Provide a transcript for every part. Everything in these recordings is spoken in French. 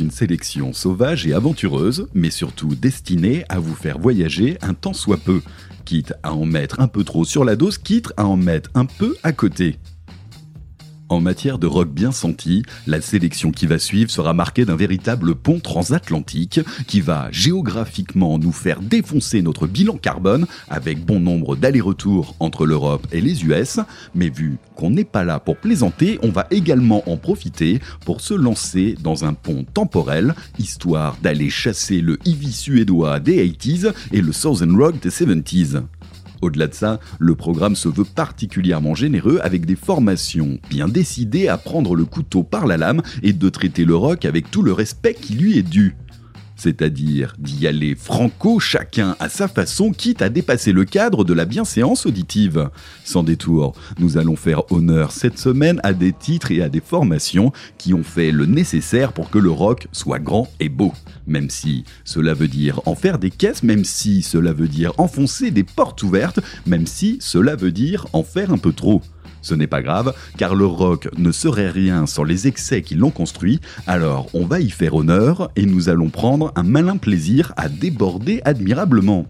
une sélection sauvage et aventureuse, mais surtout destinée à vous faire voyager un temps soit peu, quitte à en mettre un peu trop sur la dose, quitte à en mettre un peu à côté. En matière de rock bien senti, la sélection qui va suivre sera marquée d'un véritable pont transatlantique qui va géographiquement nous faire défoncer notre bilan carbone avec bon nombre d'allers-retours entre l'Europe et les US, mais vu qu'on n'est pas là pour plaisanter, on va également en profiter pour se lancer dans un pont temporel, histoire d'aller chasser le Ivy suédois des 80s et le Southern Rock des 70s. Au-delà de ça, le programme se veut particulièrement généreux avec des formations bien décidées à prendre le couteau par la lame et de traiter le rock avec tout le respect qui lui est dû c'est-à-dire d'y aller franco, chacun à sa façon, quitte à dépasser le cadre de la bienséance auditive. Sans détour, nous allons faire honneur cette semaine à des titres et à des formations qui ont fait le nécessaire pour que le rock soit grand et beau. Même si cela veut dire en faire des caisses, même si cela veut dire enfoncer des portes ouvertes, même si cela veut dire en faire un peu trop. Ce n'est pas grave, car le rock ne serait rien sans les excès qui l'ont construit, alors on va y faire honneur et nous allons prendre un malin plaisir à déborder admirablement.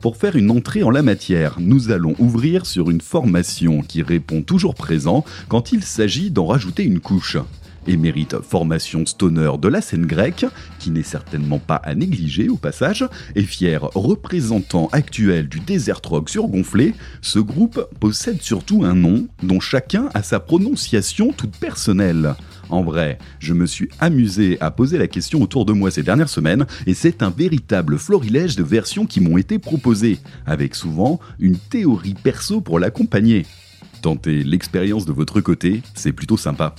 Pour faire une entrée en la matière, nous allons ouvrir sur une formation qui répond toujours présent quand il s'agit d'en rajouter une couche émérite formation stoner de la scène grecque, qui n'est certainement pas à négliger au passage, et fier représentant actuel du desert rock surgonflé, ce groupe possède surtout un nom dont chacun a sa prononciation toute personnelle. En vrai, je me suis amusé à poser la question autour de moi ces dernières semaines, et c'est un véritable florilège de versions qui m'ont été proposées, avec souvent une théorie perso pour l'accompagner. Tentez l'expérience de votre côté, c'est plutôt sympa.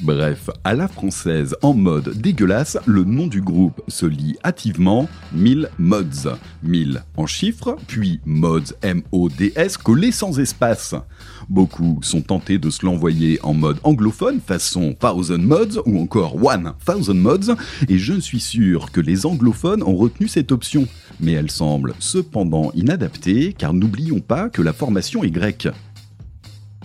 Bref, à la française en mode dégueulasse, le nom du groupe se lit hâtivement 1000 Mods. 1000 en chiffres, puis Mods M-O-D-S collé sans espace. Beaucoup sont tentés de se l'envoyer en mode anglophone, façon Thousand Mods ou encore One Thousand Mods, et je suis sûr que les anglophones ont retenu cette option. Mais elle semble cependant inadaptée, car n'oublions pas que la formation est grecque.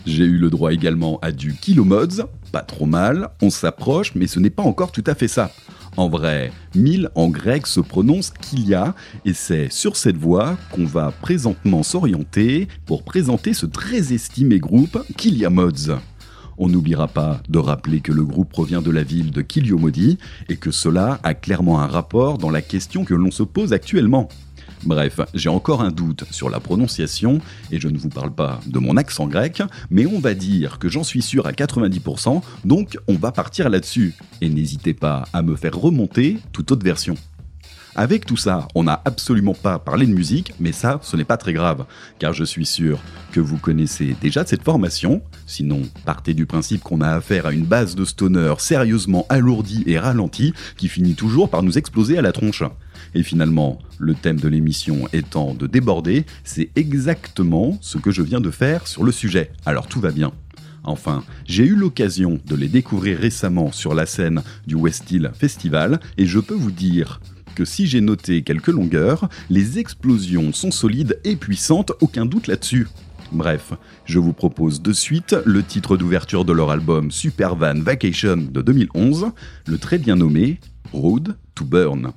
J'ai eu le droit également à du kilomods, pas trop mal, on s'approche, mais ce n'est pas encore tout à fait ça. En vrai, 1000 en grec se prononce kilia, et c'est sur cette voie qu'on va présentement s'orienter pour présenter ce très estimé groupe Kilia Mods. On n'oubliera pas de rappeler que le groupe provient de la ville de Kiliomodi et que cela a clairement un rapport dans la question que l'on se pose actuellement. Bref, j'ai encore un doute sur la prononciation, et je ne vous parle pas de mon accent grec, mais on va dire que j'en suis sûr à 90%, donc on va partir là-dessus. Et n'hésitez pas à me faire remonter toute autre version. Avec tout ça, on n'a absolument pas parlé de musique, mais ça, ce n'est pas très grave, car je suis sûr que vous connaissez déjà cette formation, sinon partez du principe qu'on a affaire à une base de stoner sérieusement alourdie et ralentie qui finit toujours par nous exploser à la tronche. Et finalement, le thème de l'émission étant de déborder, c'est exactement ce que je viens de faire sur le sujet, alors tout va bien. Enfin, j'ai eu l'occasion de les découvrir récemment sur la scène du West Hill Festival et je peux vous dire que si j'ai noté quelques longueurs, les explosions sont solides et puissantes, aucun doute là-dessus. Bref, je vous propose de suite le titre d'ouverture de leur album Super Van Vacation de 2011, le très bien nommé Road to Burn.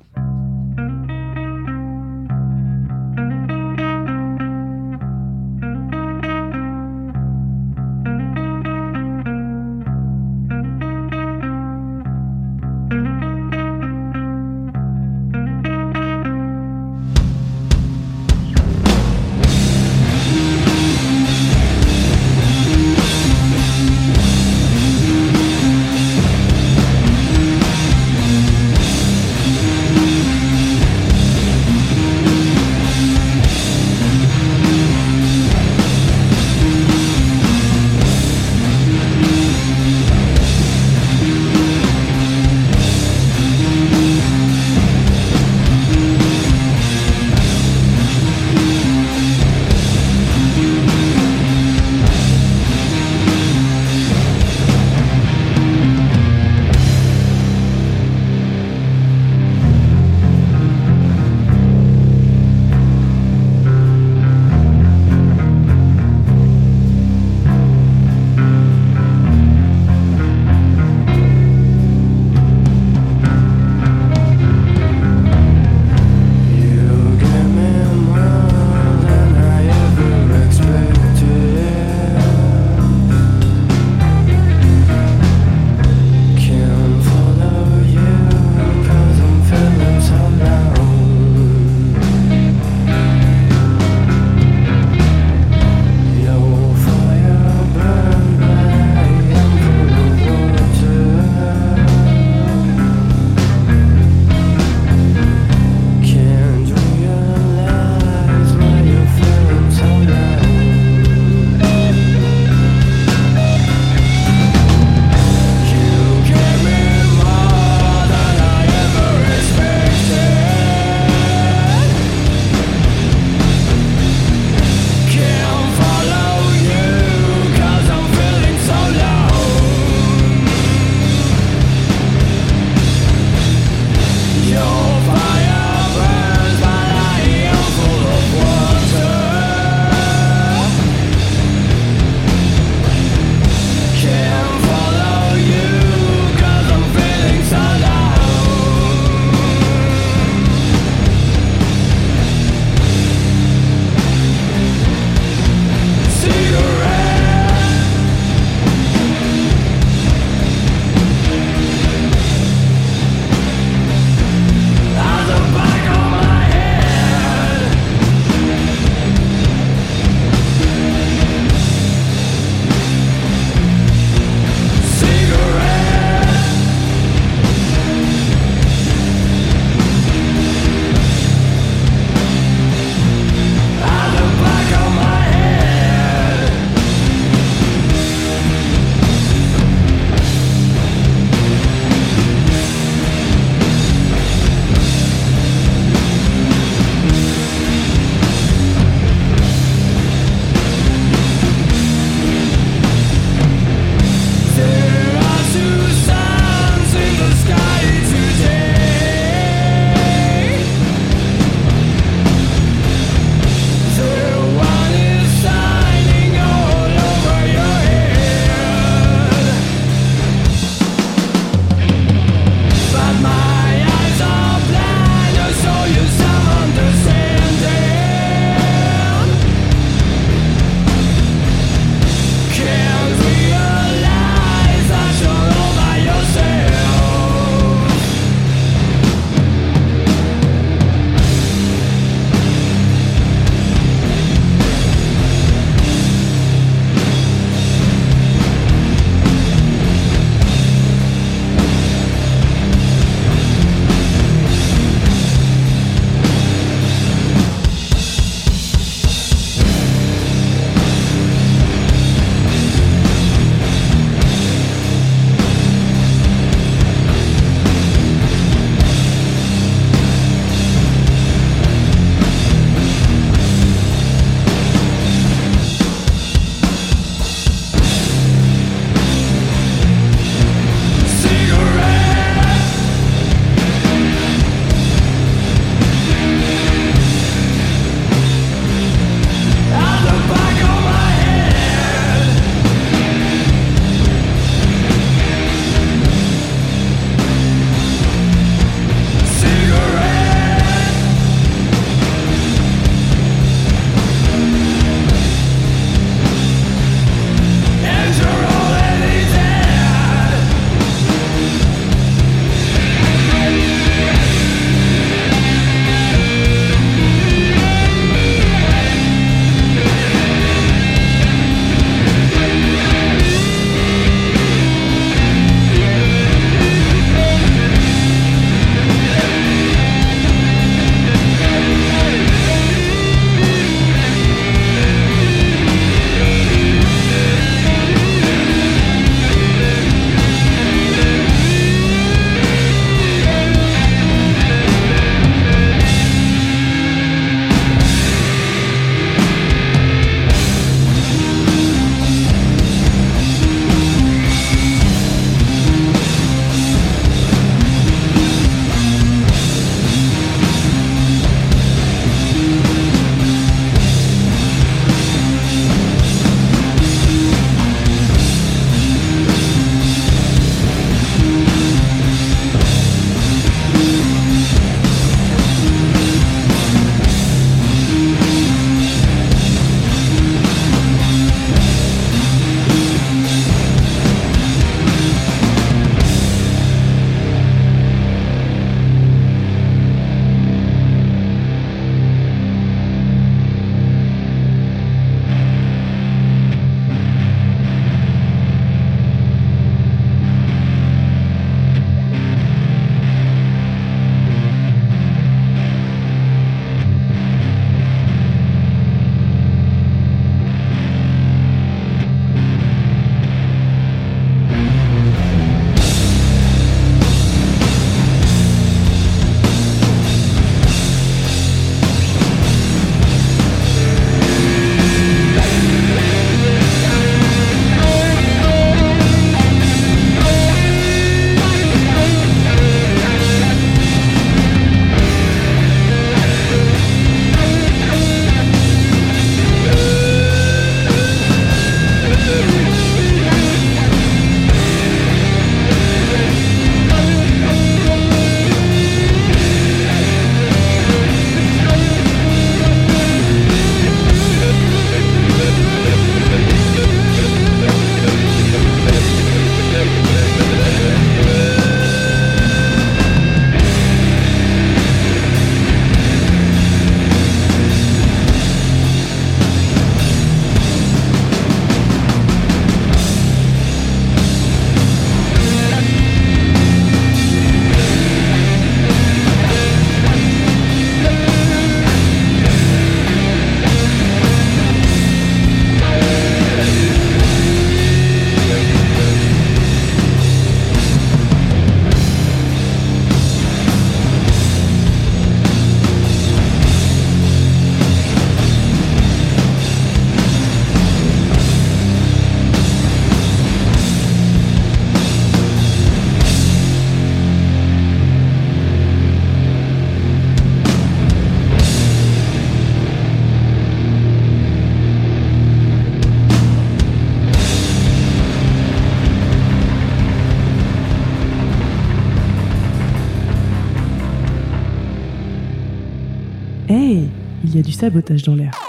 Sabotage dans l'air.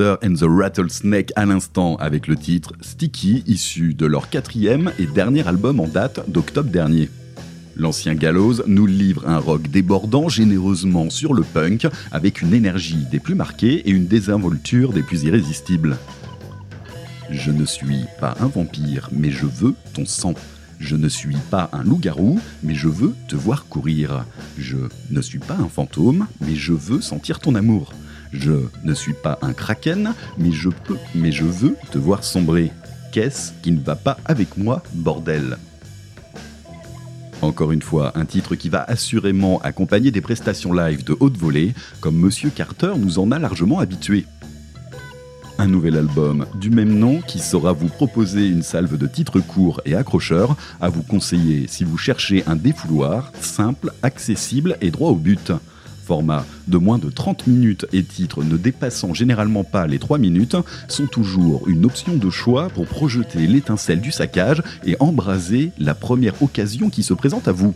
And the Rattlesnake à l'instant avec le titre Sticky, issu de leur quatrième et dernier album en date d'octobre dernier. L'ancien Gallows nous livre un rock débordant généreusement sur le punk, avec une énergie des plus marquées et une désinvolture des plus irrésistibles. Je ne suis pas un vampire, mais je veux ton sang. Je ne suis pas un loup-garou, mais je veux te voir courir. Je ne suis pas un fantôme, mais je veux sentir ton amour. Je ne suis pas un kraken, mais je peux, mais je veux te voir sombrer. Qu'est-ce qui ne va pas avec moi, bordel? Encore une fois, un titre qui va assurément accompagner des prestations live de haute volée, comme Monsieur Carter nous en a largement habitués. Un nouvel album du même nom qui saura vous proposer une salve de titres courts et accrocheurs à vous conseiller si vous cherchez un défouloir simple, accessible et droit au but. Format de moins de 30 minutes et titres ne dépassant généralement pas les 3 minutes sont toujours une option de choix pour projeter l'étincelle du saccage et embraser la première occasion qui se présente à vous.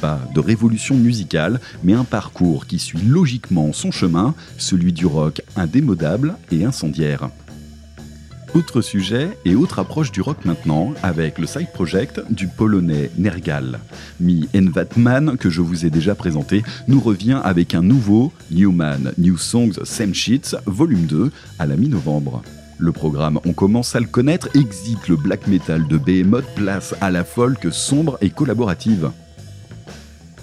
Pas de révolution musicale, mais un parcours qui suit logiquement son chemin, celui du rock indémodable et incendiaire. Autre sujet et autre approche du rock maintenant, avec le side project du polonais Nergal. Mi Envatman, que je vous ai déjà présenté, nous revient avec un nouveau Newman New Songs Same Sheets, volume 2, à la mi-novembre. Le programme, on commence à le connaître, exit le black metal de Behemoth, place à la folk sombre et collaborative.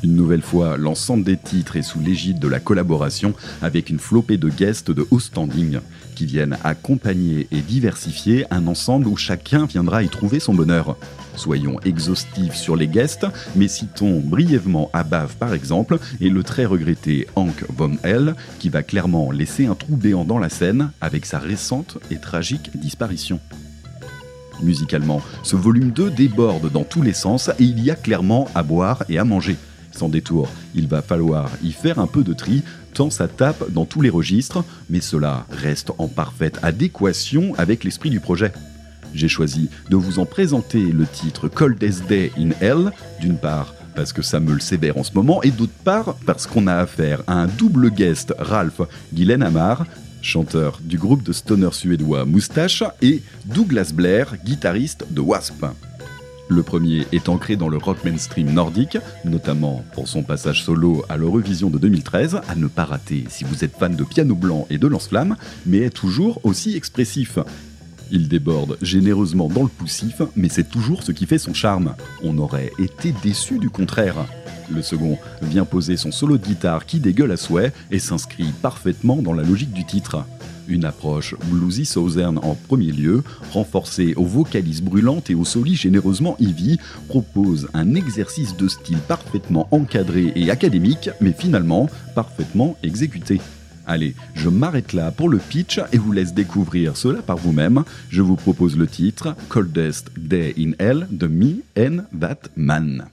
Une nouvelle fois, l'ensemble des titres est sous l'égide de la collaboration avec une flopée de guests de haut standing qui viennent accompagner et diversifier un ensemble où chacun viendra y trouver son bonheur. Soyons exhaustifs sur les guests, mais citons brièvement Abav par exemple et le très regretté Hank Von Hell qui va clairement laisser un trou béant dans la scène avec sa récente et tragique disparition. Musicalement, ce volume 2 déborde dans tous les sens et il y a clairement à boire et à manger. Sans détour, il va falloir y faire un peu de tri, tant ça tape dans tous les registres, mais cela reste en parfaite adéquation avec l'esprit du projet. J'ai choisi de vous en présenter le titre Coldest Day in Hell, d'une part parce que ça me le sévère en ce moment, et d'autre part parce qu'on a affaire à un double guest Ralph Gillenhammer, chanteur du groupe de stoner suédois Moustache, et Douglas Blair, guitariste de Wasp. Le premier est ancré dans le rock mainstream nordique, notamment pour son passage solo à l'Eurovision de 2013, à ne pas rater si vous êtes fan de piano blanc et de lance-flamme, mais est toujours aussi expressif. Il déborde généreusement dans le poussif, mais c'est toujours ce qui fait son charme. On aurait été déçu du contraire. Le second vient poser son solo de guitare qui dégueule à souhait et s'inscrit parfaitement dans la logique du titre. Une approche bluesy southern en premier lieu, renforcée aux vocalises brûlantes et aux solis généreusement Ivy, propose un exercice de style parfaitement encadré et académique, mais finalement parfaitement exécuté. Allez, je m'arrête là pour le pitch et vous laisse découvrir cela par vous-même. Je vous propose le titre Coldest Day in Hell de Me and That Man.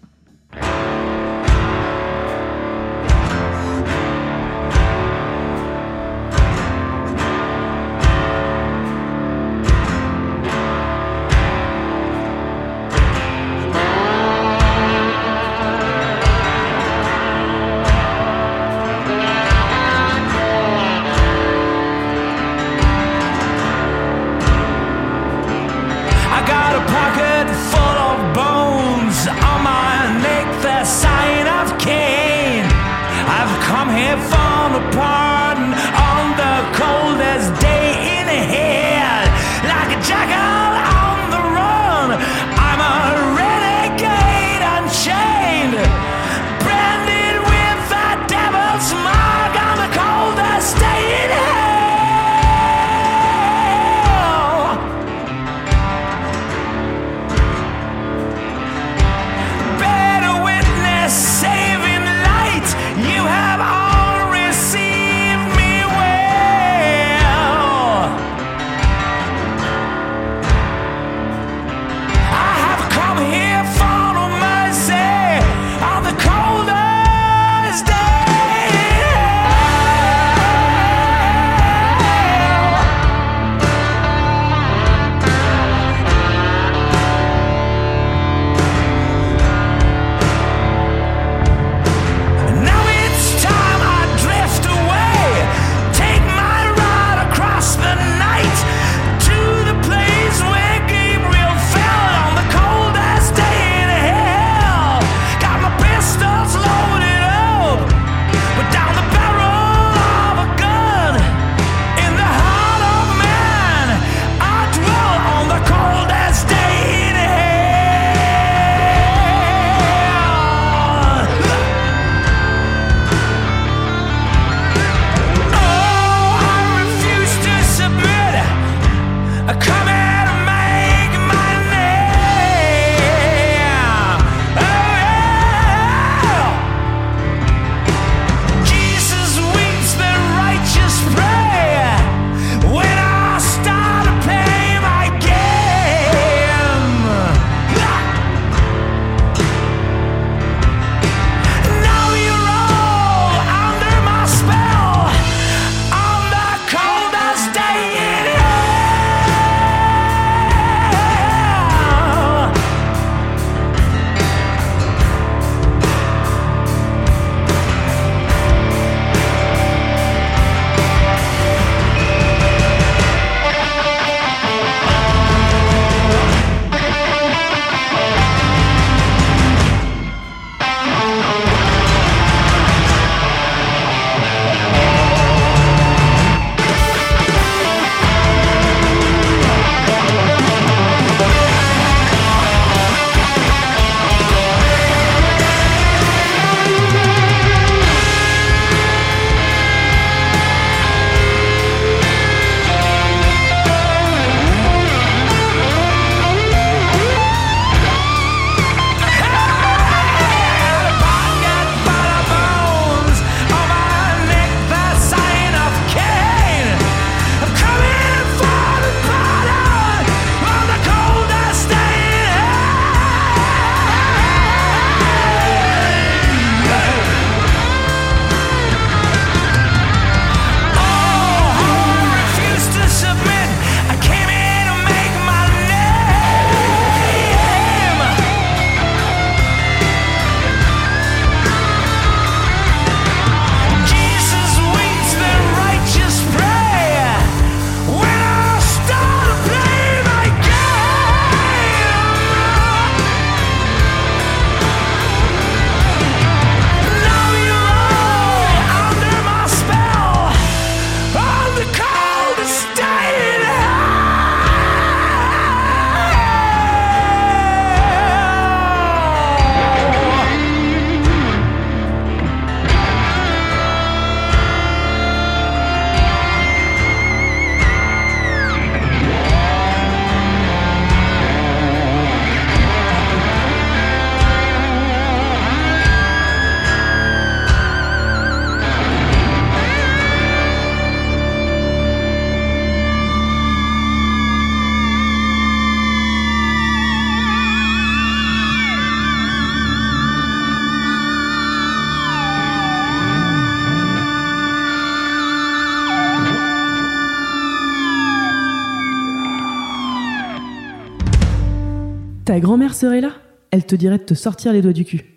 Ta grand-mère serait là? Elle te dirait de te sortir les doigts du cul.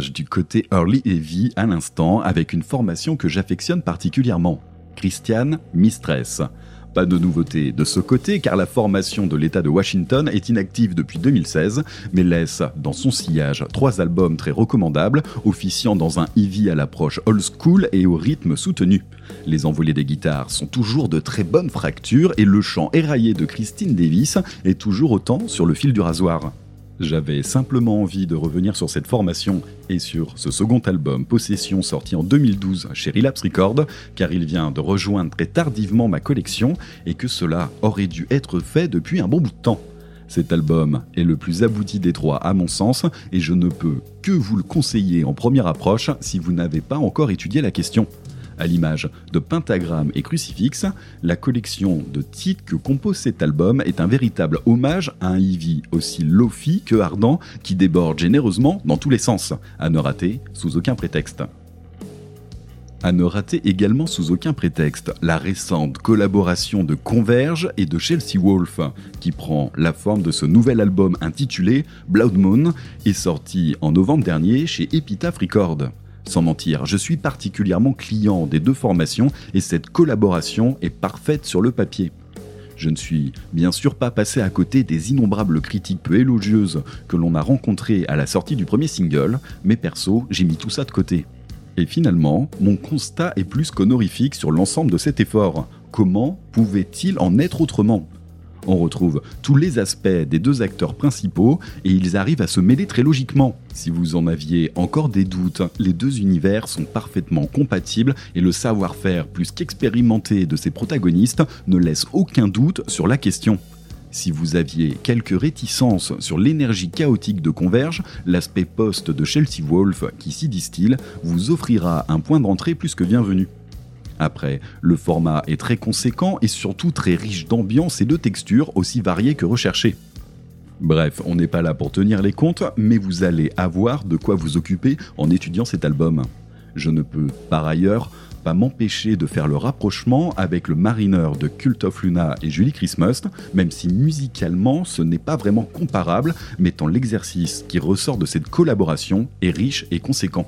Du côté early heavy à l'instant avec une formation que j'affectionne particulièrement. Christiane Mistress. Pas de nouveauté de ce côté car la formation de l'État de Washington est inactive depuis 2016 mais laisse dans son sillage trois albums très recommandables officiant dans un heavy à l'approche old school et au rythme soutenu. Les envolées des guitares sont toujours de très bonnes fractures et le chant éraillé de Christine Davis est toujours autant sur le fil du rasoir. J'avais simplement envie de revenir sur cette formation et sur ce second album Possession sorti en 2012 chez Relapse Records, car il vient de rejoindre très tardivement ma collection et que cela aurait dû être fait depuis un bon bout de temps. Cet album est le plus abouti des trois à mon sens et je ne peux que vous le conseiller en première approche si vous n'avez pas encore étudié la question. À l'image de Pentagramme et Crucifix, la collection de titres que compose cet album est un véritable hommage à un Ivy aussi lofi que ardent qui déborde généreusement dans tous les sens, à ne rater sous aucun prétexte. À ne rater également sous aucun prétexte la récente collaboration de Converge et de Chelsea Wolf, qui prend la forme de ce nouvel album intitulé Blood Moon et sorti en novembre dernier chez Epitaph Records. Sans mentir, je suis particulièrement client des deux formations et cette collaboration est parfaite sur le papier. Je ne suis bien sûr pas passé à côté des innombrables critiques peu élogieuses que l'on a rencontrées à la sortie du premier single, mais perso, j'ai mis tout ça de côté. Et finalement, mon constat est plus qu'honorifique sur l'ensemble de cet effort. Comment pouvait-il en être autrement? On retrouve tous les aspects des deux acteurs principaux et ils arrivent à se mêler très logiquement. Si vous en aviez encore des doutes, les deux univers sont parfaitement compatibles et le savoir-faire plus qu'expérimenté de ces protagonistes ne laisse aucun doute sur la question. Si vous aviez quelques réticences sur l'énergie chaotique de Converge, l'aspect post de Chelsea Wolf qui s'y distille vous offrira un point d'entrée plus que bienvenu. Après, le format est très conséquent et surtout très riche d'ambiance et de textures aussi variées que recherchées. Bref, on n'est pas là pour tenir les comptes, mais vous allez avoir de quoi vous occuper en étudiant cet album. Je ne peux, par ailleurs, pas m'empêcher de faire le rapprochement avec le Mariner de Cult of Luna et Julie Christmas, même si musicalement ce n'est pas vraiment comparable, mais tant l'exercice qui ressort de cette collaboration est riche et conséquent.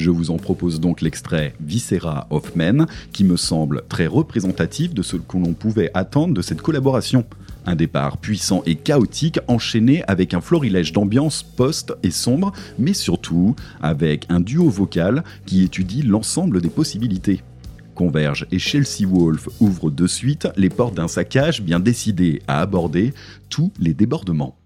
Je vous en propose donc l'extrait Viscera of Men, qui me semble très représentatif de ce que l'on pouvait attendre de cette collaboration. Un départ puissant et chaotique enchaîné avec un florilège d'ambiance post et sombre, mais surtout avec un duo vocal qui étudie l'ensemble des possibilités. Converge et Chelsea Wolf ouvrent de suite les portes d'un saccage bien décidé à aborder tous les débordements.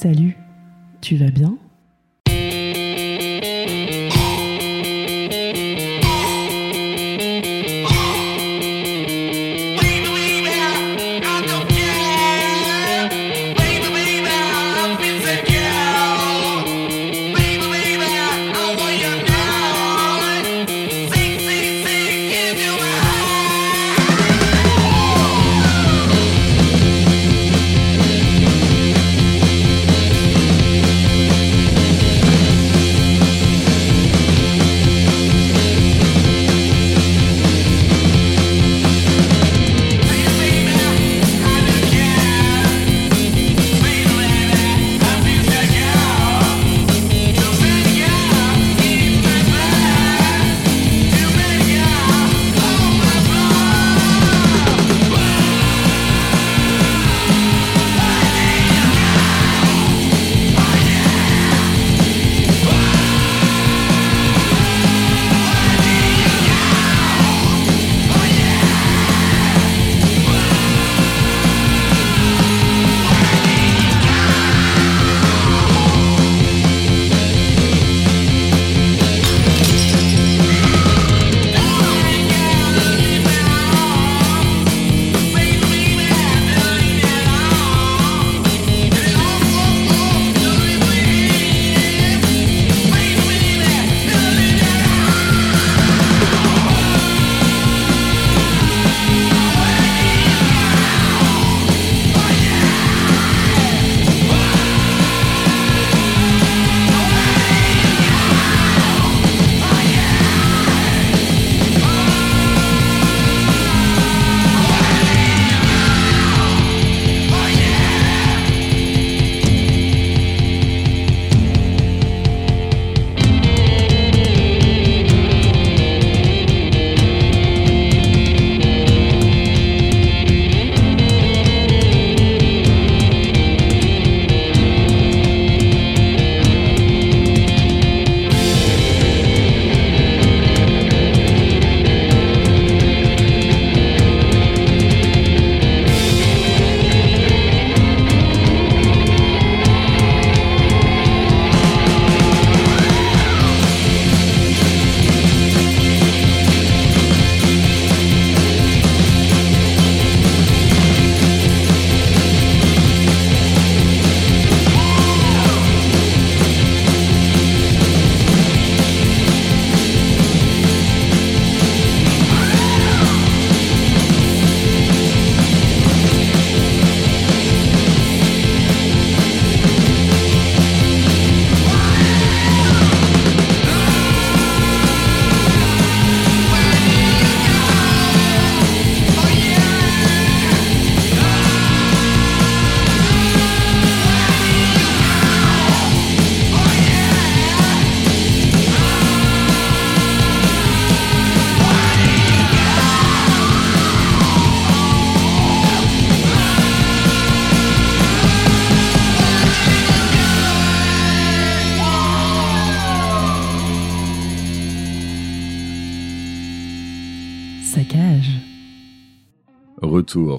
Salut, tu vas bien?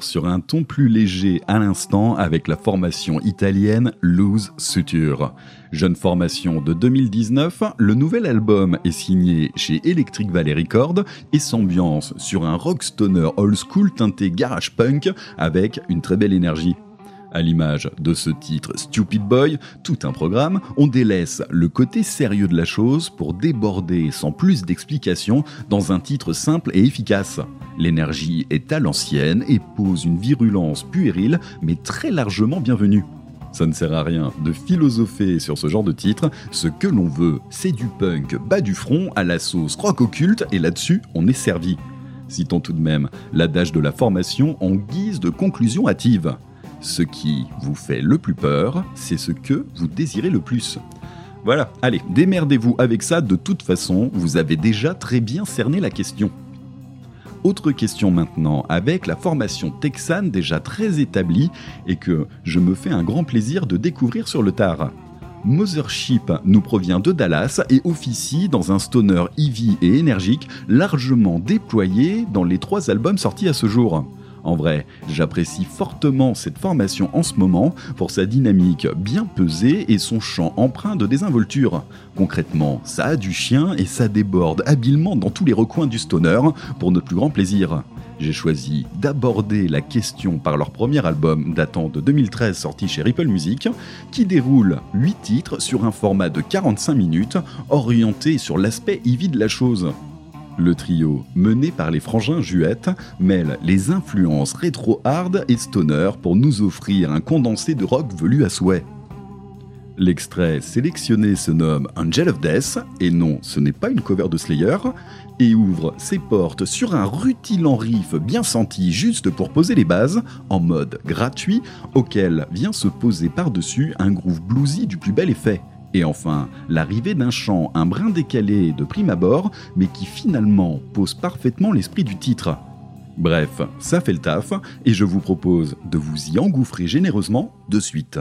Sur un ton plus léger à l'instant avec la formation italienne Loose Suture. Jeune formation de 2019, le nouvel album est signé chez Electric Valley Records et s'ambiance sur un rock stoner old school teinté garage punk avec une très belle énergie. À l'image de ce titre Stupid Boy, tout un programme, on délaisse le côté sérieux de la chose pour déborder sans plus d'explications dans un titre simple et efficace. L'énergie est à l'ancienne et pose une virulence puérile mais très largement bienvenue. Ça ne sert à rien de philosopher sur ce genre de titre, ce que l'on veut, c'est du punk bas du front à la sauce rock occulte et là-dessus on est servi. Citons tout de même l'adage de la formation en guise de conclusion hâtive. Ce qui vous fait le plus peur, c'est ce que vous désirez le plus. Voilà, allez, démerdez-vous avec ça, de toute façon, vous avez déjà très bien cerné la question. Autre question maintenant, avec la formation texane déjà très établie et que je me fais un grand plaisir de découvrir sur le tard. Mothership nous provient de Dallas et officie dans un stoner heavy et énergique largement déployé dans les trois albums sortis à ce jour. En vrai, j'apprécie fortement cette formation en ce moment pour sa dynamique bien pesée et son chant empreint de désinvolture. Concrètement, ça a du chien et ça déborde habilement dans tous les recoins du stoner pour notre plus grand plaisir. J'ai choisi d'aborder la question par leur premier album datant de 2013 sorti chez Ripple Music, qui déroule 8 titres sur un format de 45 minutes orienté sur l'aspect heavy de la chose. Le trio, mené par les frangins Juette, mêle les influences rétro-hard et stoner pour nous offrir un condensé de rock velu à souhait. L'extrait sélectionné se nomme Angel of Death, et non, ce n'est pas une cover de Slayer, et ouvre ses portes sur un rutilant riff bien senti juste pour poser les bases, en mode gratuit, auquel vient se poser par-dessus un groove bluesy du plus bel effet. Et enfin, l'arrivée d'un chant un brin décalé de prime abord, mais qui finalement pose parfaitement l'esprit du titre. Bref, ça fait le taf, et je vous propose de vous y engouffrer généreusement de suite.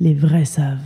Les vrais savent.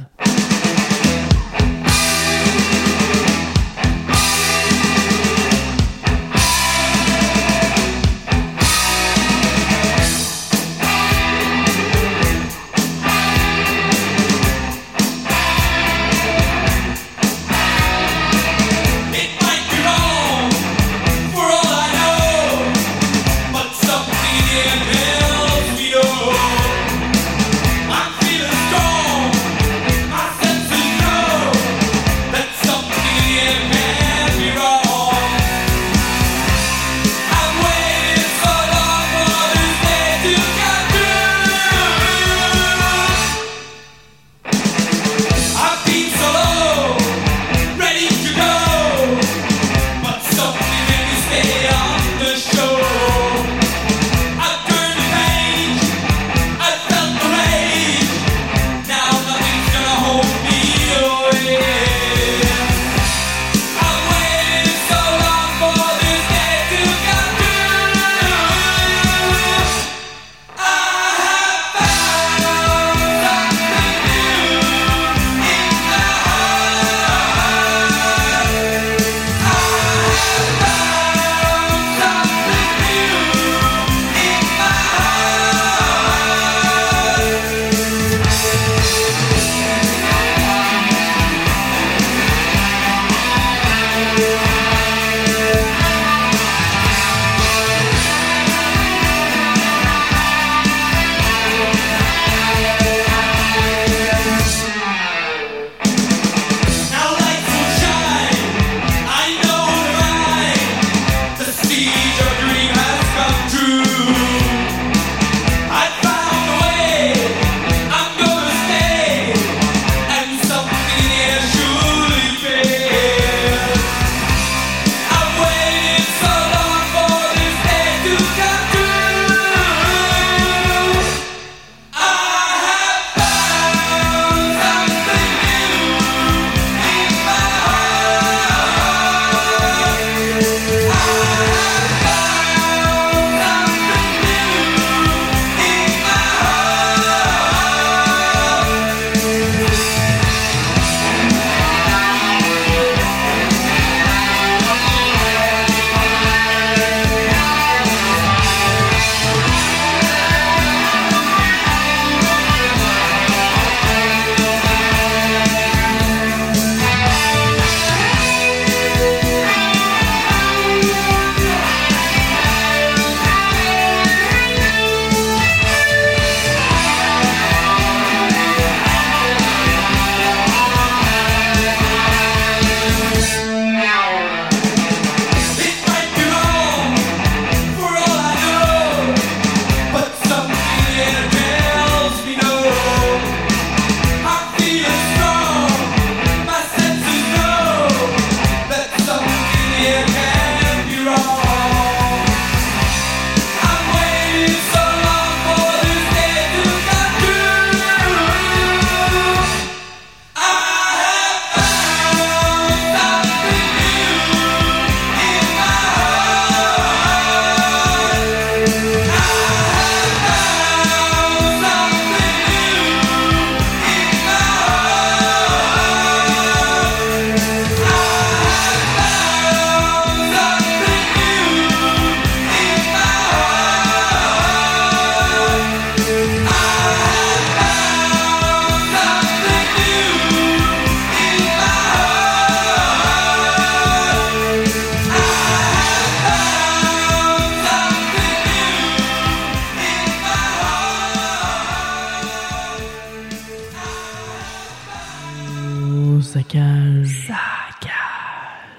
Saccage.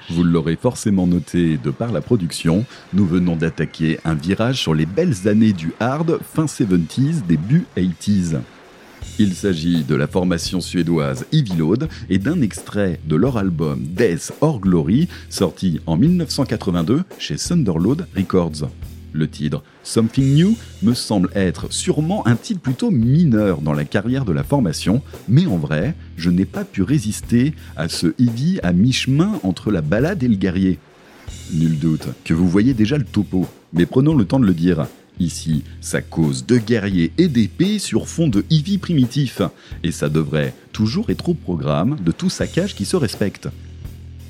Vous l'aurez forcément noté de par la production, nous venons d'attaquer un virage sur les belles années du hard fin 70s, début 80s. Il s'agit de la formation suédoise Evil Ode et d'un extrait de leur album Death or Glory, sorti en 1982 chez Thunderload Records. Le titre Something New me semble être sûrement un titre plutôt mineur dans la carrière de la formation, mais en vrai, je n'ai pas pu résister à ce heavy à mi-chemin entre la balade et le guerrier. Nul doute que vous voyez déjà le topo, mais prenons le temps de le dire. Ici, ça cause de guerriers et d'épées sur fond de heavy primitif, et ça devrait toujours être au programme de tout saccage qui se respecte.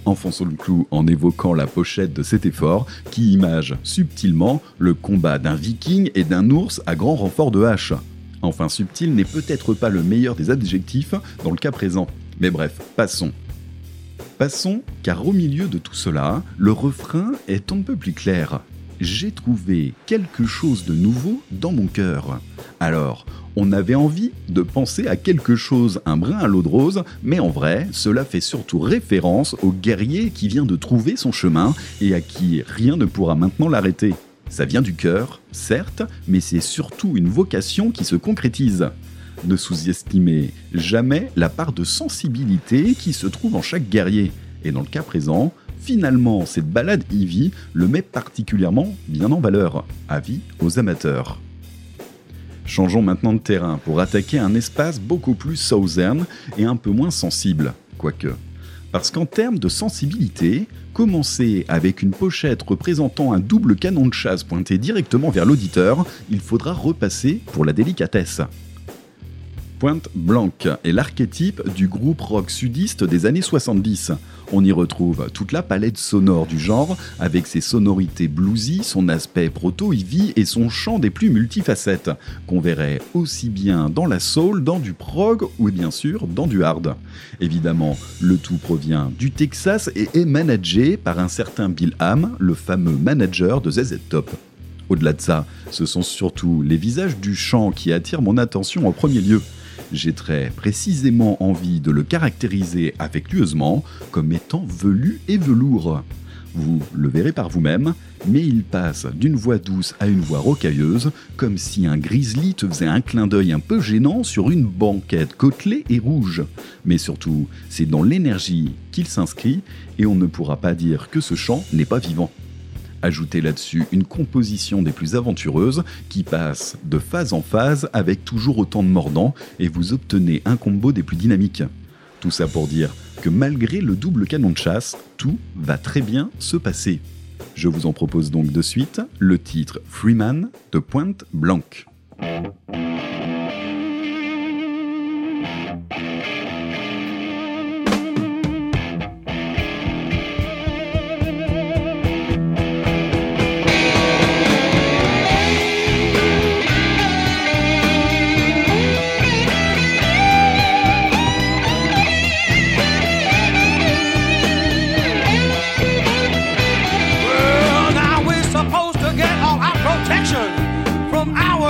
Enfonçons le clou en évoquant la pochette de cet effort qui image subtilement le combat d'un viking et d'un ours à grand renfort de hache. Enfin, subtil n'est peut-être pas le meilleur des adjectifs dans le cas présent. Mais bref, passons. Passons, car au milieu de tout cela, le refrain est un peu plus clair. J'ai trouvé quelque chose de nouveau dans mon cœur. Alors, on avait envie de penser à quelque chose, un brin à l'eau de rose, mais en vrai, cela fait surtout référence au guerrier qui vient de trouver son chemin et à qui rien ne pourra maintenant l'arrêter. Ça vient du cœur, certes, mais c'est surtout une vocation qui se concrétise. Ne sous-estimez jamais la part de sensibilité qui se trouve en chaque guerrier. Et dans le cas présent, finalement, cette balade Eevee le met particulièrement bien en valeur. Avis aux amateurs. Changeons maintenant de terrain pour attaquer un espace beaucoup plus southern et un peu moins sensible, quoique. Parce qu'en termes de sensibilité, commencer avec une pochette représentant un double canon de chasse pointé directement vers l'auditeur, il faudra repasser pour la délicatesse. Pointe Blanque est l'archétype du groupe rock sudiste des années 70. On y retrouve toute la palette sonore du genre, avec ses sonorités bluesy, son aspect proto-heavy et son chant des plus multifacettes, qu'on verrait aussi bien dans la soul, dans du prog ou bien sûr dans du hard. Évidemment, le tout provient du Texas et est managé par un certain Bill Ham, le fameux manager de ZZ Top. Au-delà de ça, ce sont surtout les visages du chant qui attirent mon attention en premier lieu. J'ai très précisément envie de le caractériser affectueusement comme étant velu et velours. Vous le verrez par vous-même, mais il passe d'une voix douce à une voix rocailleuse, comme si un grizzly te faisait un clin d'œil un peu gênant sur une banquette côtelée et rouge. Mais surtout, c'est dans l'énergie qu'il s'inscrit, et on ne pourra pas dire que ce chant n'est pas vivant. Ajoutez là-dessus une composition des plus aventureuses qui passe de phase en phase avec toujours autant de mordants et vous obtenez un combo des plus dynamiques. Tout ça pour dire que malgré le double canon de chasse, tout va très bien se passer. Je vous en propose donc de suite le titre Freeman de Pointe Blanque.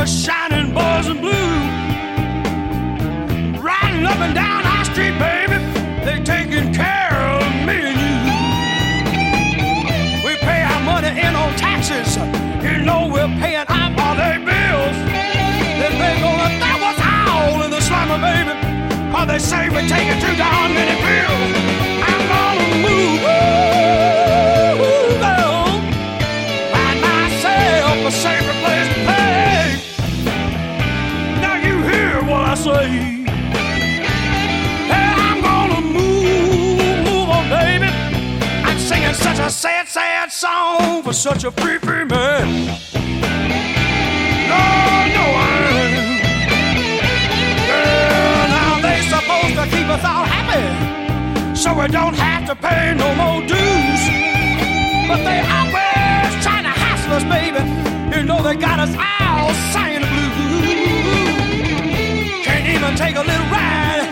Shining boys in blue. Riding up and down our street, baby, they taking care of me and you. We pay our money in on taxes, you know we're paying all their bills. Then they gonna throw us all in the slammer, baby, 'cause they say we taking too darn many pills. For such a free, free man. No, no, I ain't. Now they supposed to keep us all happy, so we don't have to pay no more dues. But they always trying to hassle us, baby. You know they got us all singing the blues. Can't even take a little ride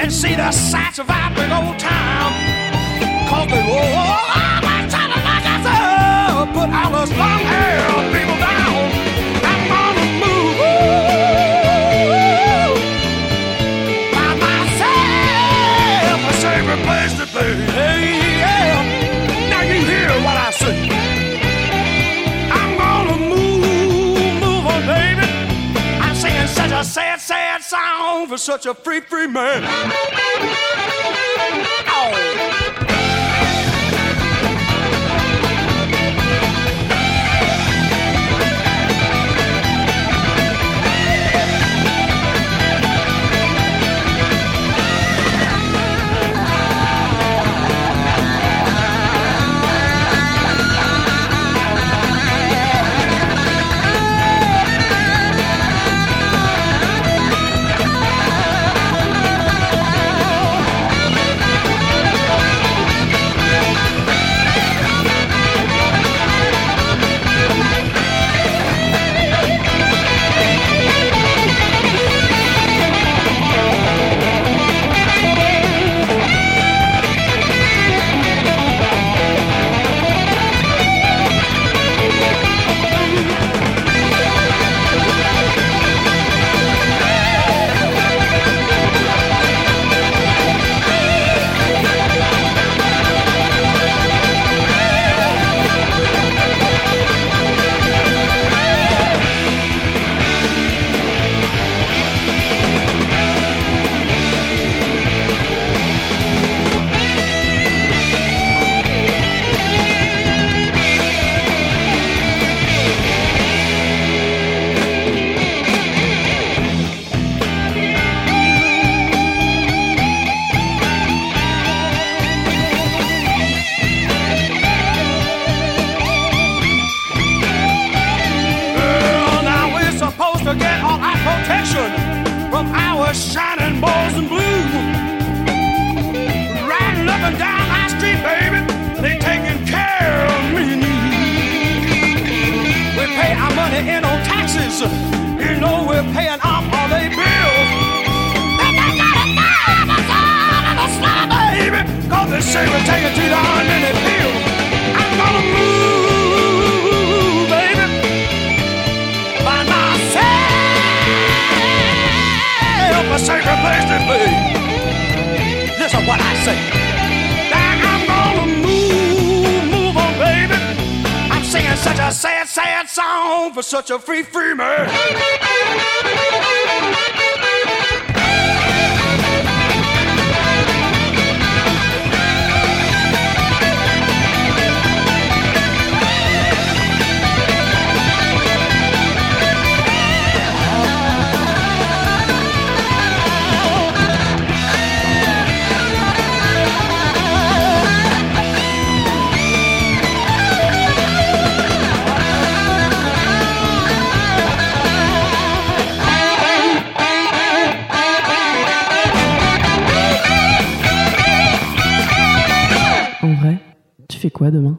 and see the sights of our big old town. Cause they always such a free, free man. were shining boys in blue. Riding up and down my street, baby, they taking care of me and you. We pay our money in on taxes, you know we're paying off all they bills. They gotta give us all of the slime, baby, cause they say we're taking too darn many pills. I'm gonna move. sacred place to be. This is what I say. Now I'm gonna move, move on, baby. I'm singing such a sad, sad song for such a free, free man. quoi demain?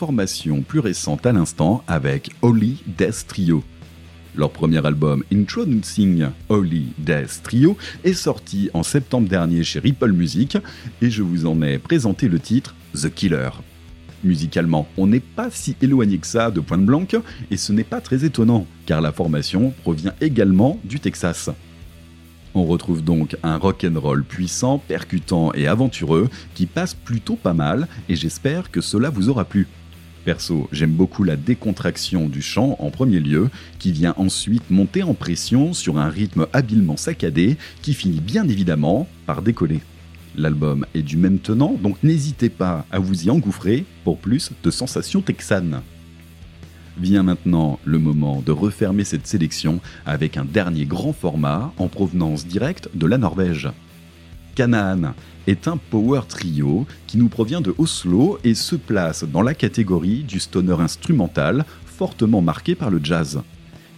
Formation plus récente à l'instant avec Holy Death Trio. Leur premier album Introducing Holy Death Trio est sorti en septembre dernier chez Ripple Music et je vous en ai présenté le titre The Killer. Musicalement, on n'est pas si éloigné que ça de Pointe Blanque et ce n'est pas très étonnant car la formation provient également du Texas. On retrouve donc un rock'n'roll puissant, percutant et aventureux qui passe plutôt pas mal et j'espère que cela vous aura plu. Perso, j'aime beaucoup la décontraction du chant en premier lieu, qui vient ensuite monter en pression sur un rythme habilement saccadé qui finit bien évidemment par décoller. L'album est du même tenant, donc n'hésitez pas à vous y engouffrer pour plus de sensations texanes. Vient maintenant le moment de refermer cette sélection avec un dernier grand format en provenance directe de la Norvège. Canaan est un power trio qui nous provient de Oslo et se place dans la catégorie du stoner instrumental fortement marqué par le jazz.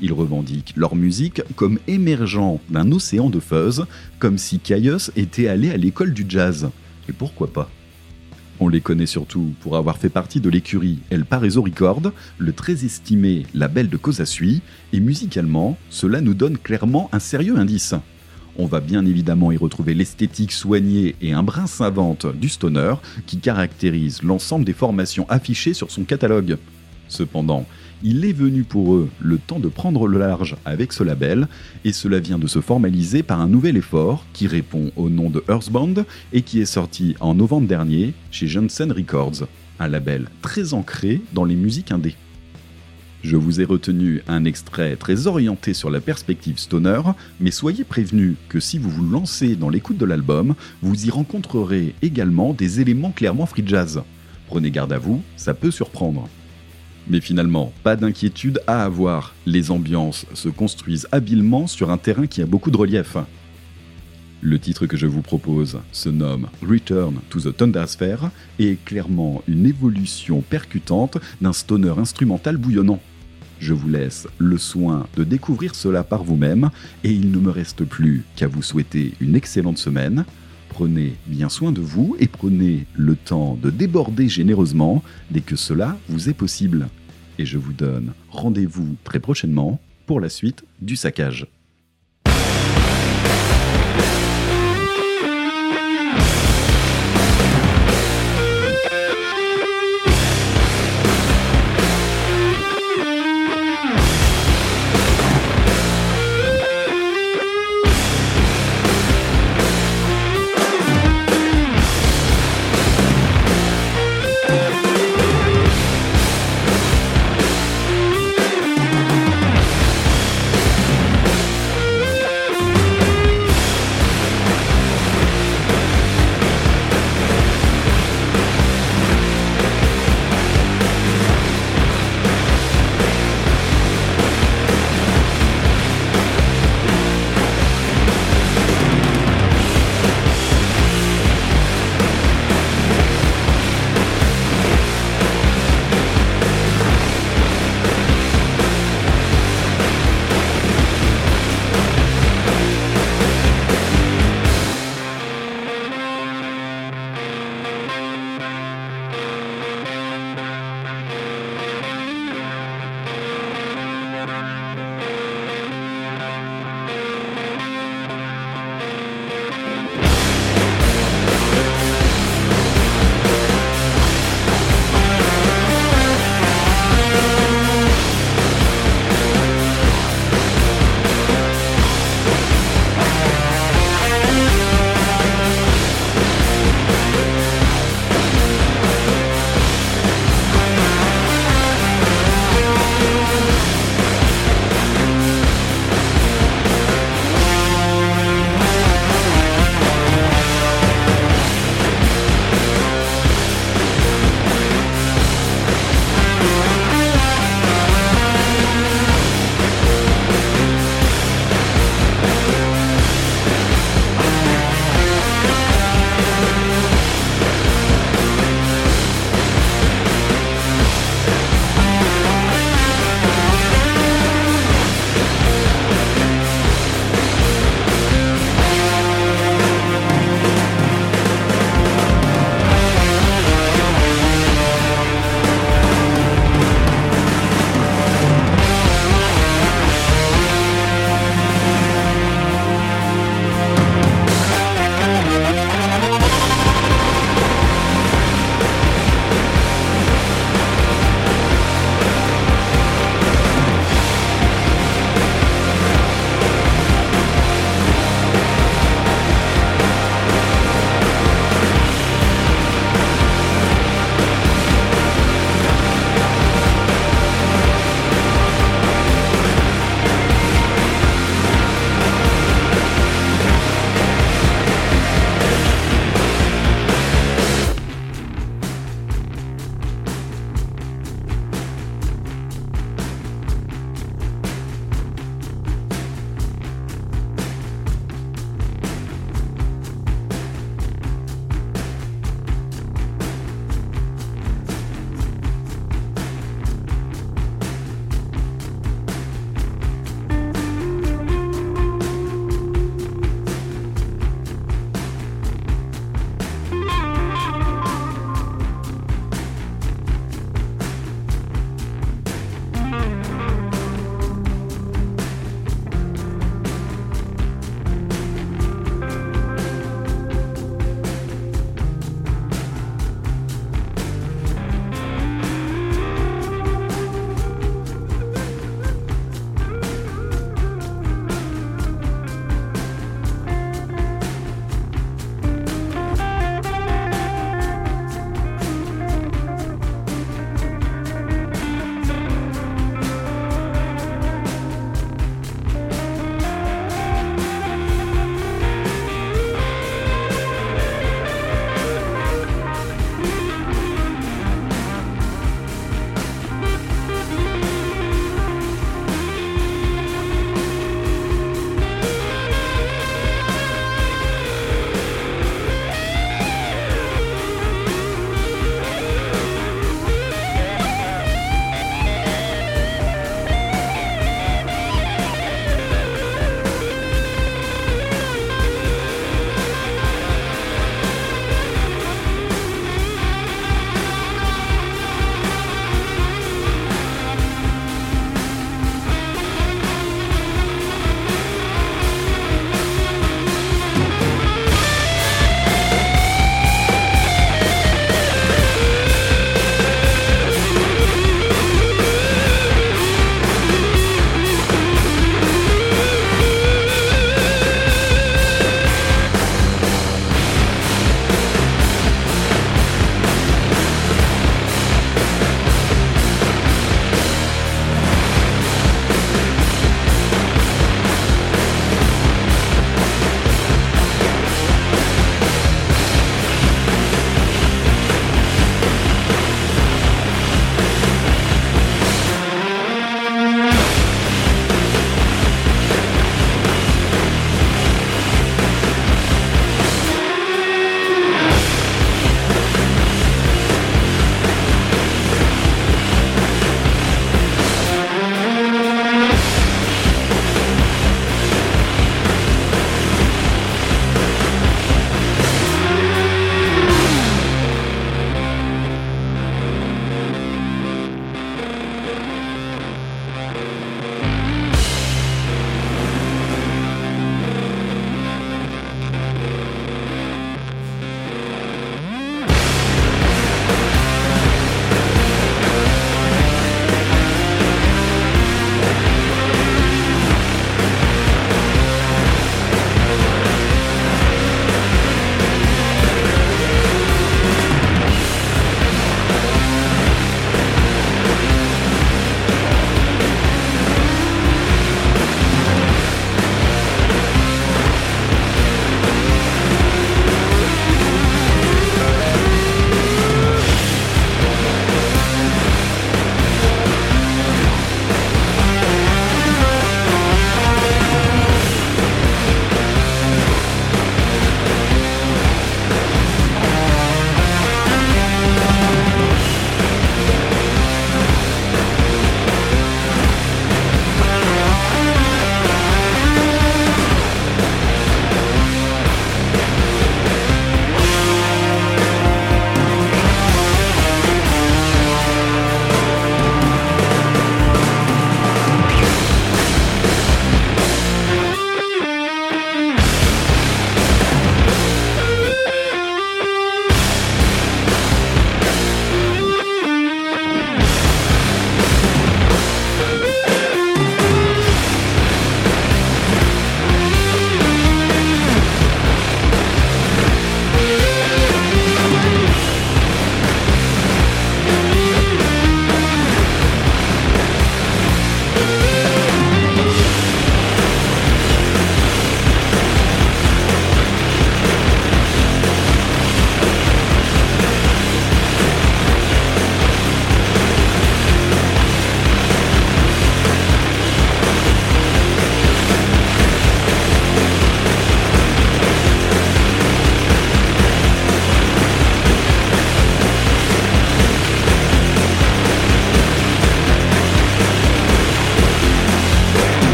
Ils revendiquent leur musique comme émergeant d'un océan de fuzz, comme si Caius était allé à l'école du jazz. Et pourquoi pas? On les connaît surtout pour avoir fait partie de l'écurie El Paraiso Record, le très estimé label de Kosasui, et musicalement, cela nous donne clairement un sérieux indice. On va bien évidemment y retrouver l'esthétique soignée et un brin savante du stoner qui caractérise l'ensemble des formations affichées sur son catalogue. Cependant, il est venu pour eux le temps de prendre le large avec ce label, et cela vient de se formaliser par un nouvel effort qui répond au nom de Earthbound et qui est sorti en novembre dernier chez Johnson Records, un label très ancré dans les musiques indées. Je vous ai retenu un extrait très orienté sur la perspective stoner, mais soyez prévenus que si vous vous lancez dans l'écoute de l'album, vous y rencontrerez également des éléments clairement free jazz. Prenez garde à vous, ça peut surprendre. Mais finalement, pas d'inquiétude à avoir, les ambiances se construisent habilement sur un terrain qui a beaucoup de relief. Le titre que je vous propose se nomme Return to the Thundersphere et est clairement une évolution percutante d'un stoner instrumental bouillonnant. Je vous laisse le soin de découvrir cela par vous-même et il ne me reste plus qu'à vous souhaiter une excellente semaine. Prenez bien soin de vous et prenez le temps de déborder généreusement dès que cela vous est possible. Et je vous donne rendez-vous très prochainement pour la suite du saccage.